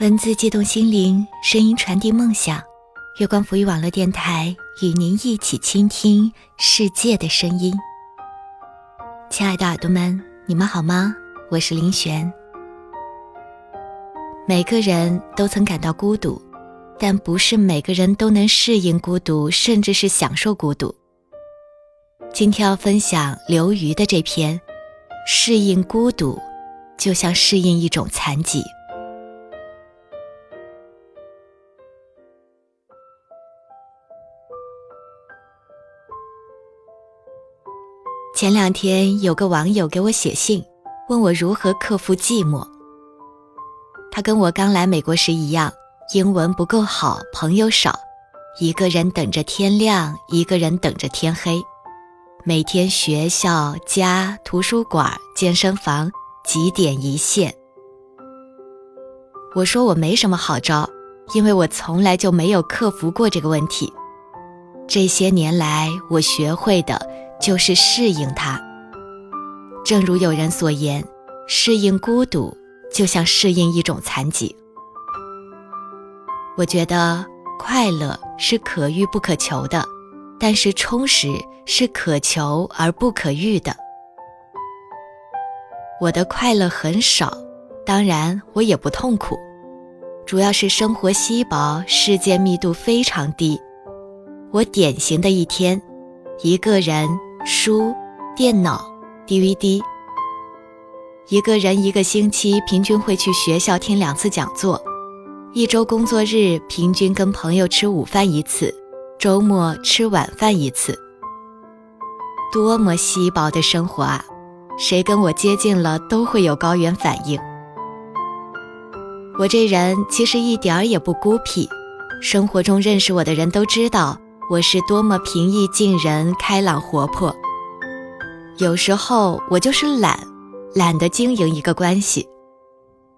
文字激动心灵，声音传递梦想。月光浮语网络电台与您一起倾听世界的声音。亲爱的耳朵们，你们好吗？我是林璇。每个人都曾感到孤独，但不是每个人都能适应孤独，甚至是享受孤独。今天要分享刘瑜的这篇《适应孤独，就像适应一种残疾》。前两天有个网友给我写信，问我如何克服寂寞。他跟我刚来美国时一样，英文不够好，朋友少，一个人等着天亮，一个人等着天黑，每天学校、家、图书馆、健身房几点一线。我说我没什么好招，因为我从来就没有克服过这个问题。这些年来，我学会的。就是适应它。正如有人所言，适应孤独就像适应一种残疾。我觉得快乐是可遇不可求的，但是充实是可求而不可遇的。我的快乐很少，当然我也不痛苦，主要是生活稀薄，世界密度非常低。我典型的一天，一个人。书、电脑、DVD。一个人一个星期平均会去学校听两次讲座，一周工作日平均跟朋友吃午饭一次，周末吃晚饭一次。多么稀薄的生活啊！谁跟我接近了都会有高原反应。我这人其实一点儿也不孤僻，生活中认识我的人都知道。我是多么平易近人、开朗活泼。有时候我就是懒，懒得经营一个关系；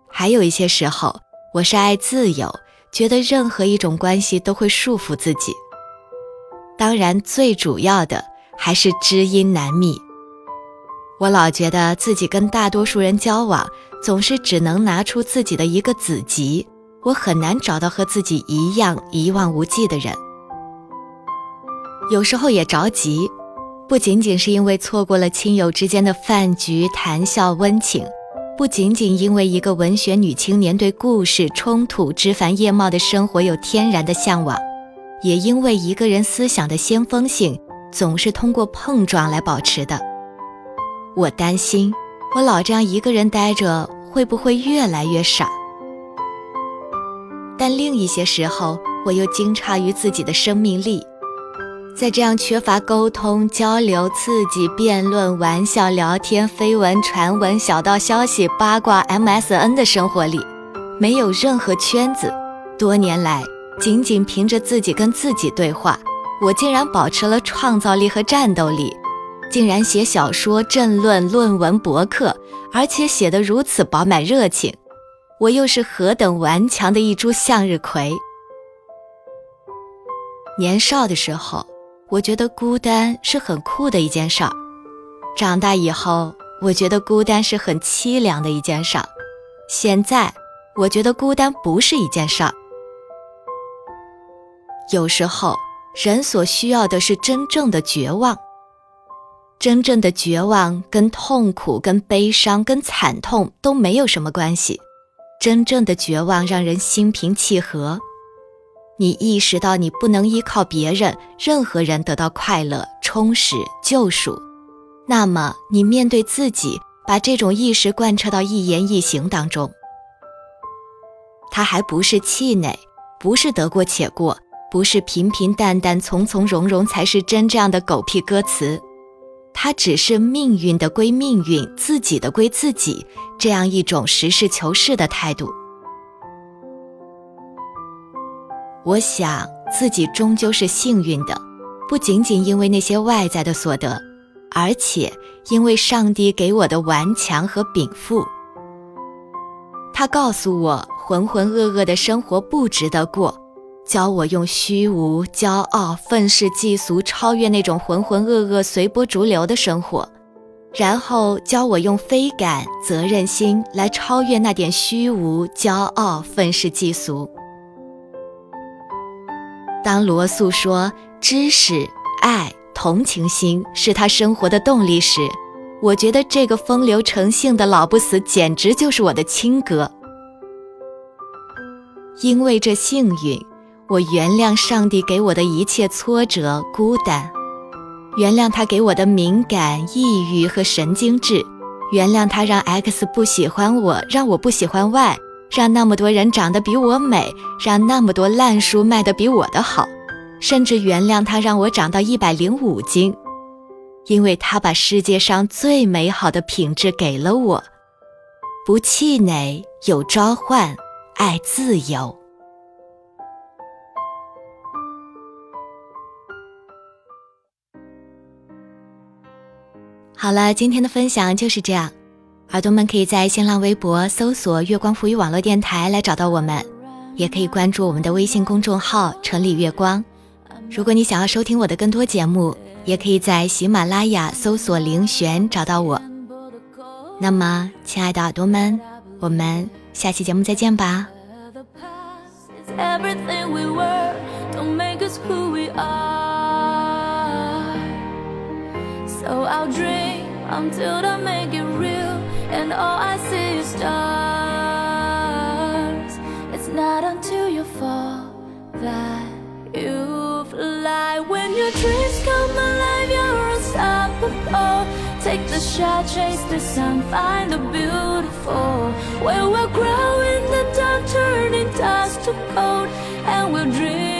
还有一些时候，我是爱自由，觉得任何一种关系都会束缚自己。当然，最主要的还是知音难觅。我老觉得自己跟大多数人交往，总是只能拿出自己的一个子集，我很难找到和自己一样一望无际的人。有时候也着急，不仅仅是因为错过了亲友之间的饭局谈笑温情，不仅仅因为一个文学女青年对故事冲突枝繁叶茂的生活有天然的向往，也因为一个人思想的先锋性总是通过碰撞来保持的。我担心，我老这样一个人待着，会不会越来越傻？但另一些时候，我又惊诧于自己的生命力。在这样缺乏沟通、交流、刺激、辩论、玩笑、聊天、绯闻、传闻、小道消息、八卦、MSN 的生活里，没有任何圈子。多年来，仅仅凭着自己跟自己对话，我竟然保持了创造力和战斗力，竟然写小说、政论、论文、博客，而且写得如此饱满热情。我又是何等顽强的一株向日葵！年少的时候。我觉得孤单是很酷的一件事儿，长大以后，我觉得孤单是很凄凉的一件事儿。现在，我觉得孤单不是一件事儿。有时候，人所需要的是真正的绝望。真正的绝望跟痛苦、跟悲伤、跟惨痛都没有什么关系。真正的绝望让人心平气和。你意识到你不能依靠别人、任何人得到快乐、充实、救赎，那么你面对自己，把这种意识贯彻到一言一行当中。它还不是气馁，不是得过且过，不是平平淡淡、从从容容才是真这样的狗屁歌词，它只是命运的归命运，自己的归自己，这样一种实事求是的态度。我想自己终究是幸运的，不仅仅因为那些外在的所得，而且因为上帝给我的顽强和禀赋。他告诉我，浑浑噩噩的生活不值得过，教我用虚无、骄傲、愤世嫉俗超越那种浑浑噩噩、随波逐流的生活。然后教我用非感、责任心来超越那点虚无、骄傲、愤世嫉俗。当罗素说知识、爱、同情心是他生活的动力时，我觉得这个风流成性的老不死简直就是我的亲哥。因为这幸运，我原谅上帝给我的一切挫折、孤单。原谅他给我的敏感、抑郁和神经质，原谅他让 X 不喜欢我，让我不喜欢 Y，让那么多人长得比我美，让那么多烂书卖得比我的好，甚至原谅他让我长到一百零五斤，因为他把世界上最美好的品质给了我：不气馁，有召唤，爱自由。好了，今天的分享就是这样。耳朵们可以在新浪微博搜索“月光浮语网络电台”来找到我们，也可以关注我们的微信公众号“城里月光”。如果你想要收听我的更多节目，也可以在喜马拉雅搜索“凌璇”找到我。那么，亲爱的耳朵们，我们下期节目再见吧。Until I make it And all I see is stars. It's not until you fall that you fly. When your dreams come alive, you're unstoppable. Take the shot, chase the sun, find the beautiful. Where we'll grow in the dark, turning dust to gold And we'll dream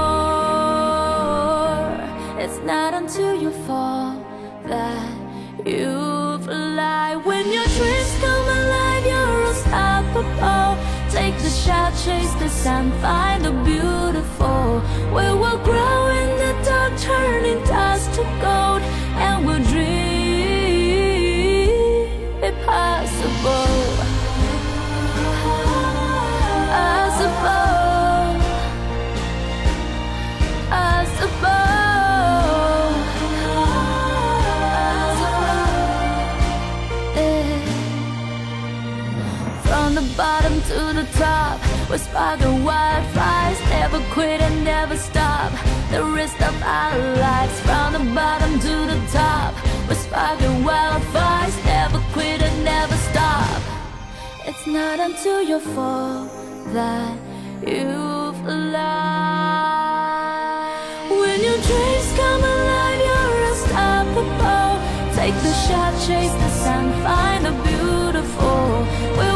you fly When your dreams come alive, you're unstoppable. Take the shot, chase the sun, find the beautiful. Where we'll grow in the dark, turning dust to gold And we'll dream impossible to quit and never stop The rest of our lives From the bottom to the top. We're sparking wildfires Never quit and never stop. It's not until you fall That you fly When your dreams come alive You're unstoppable Take the shot, chase the sun Find the beautiful We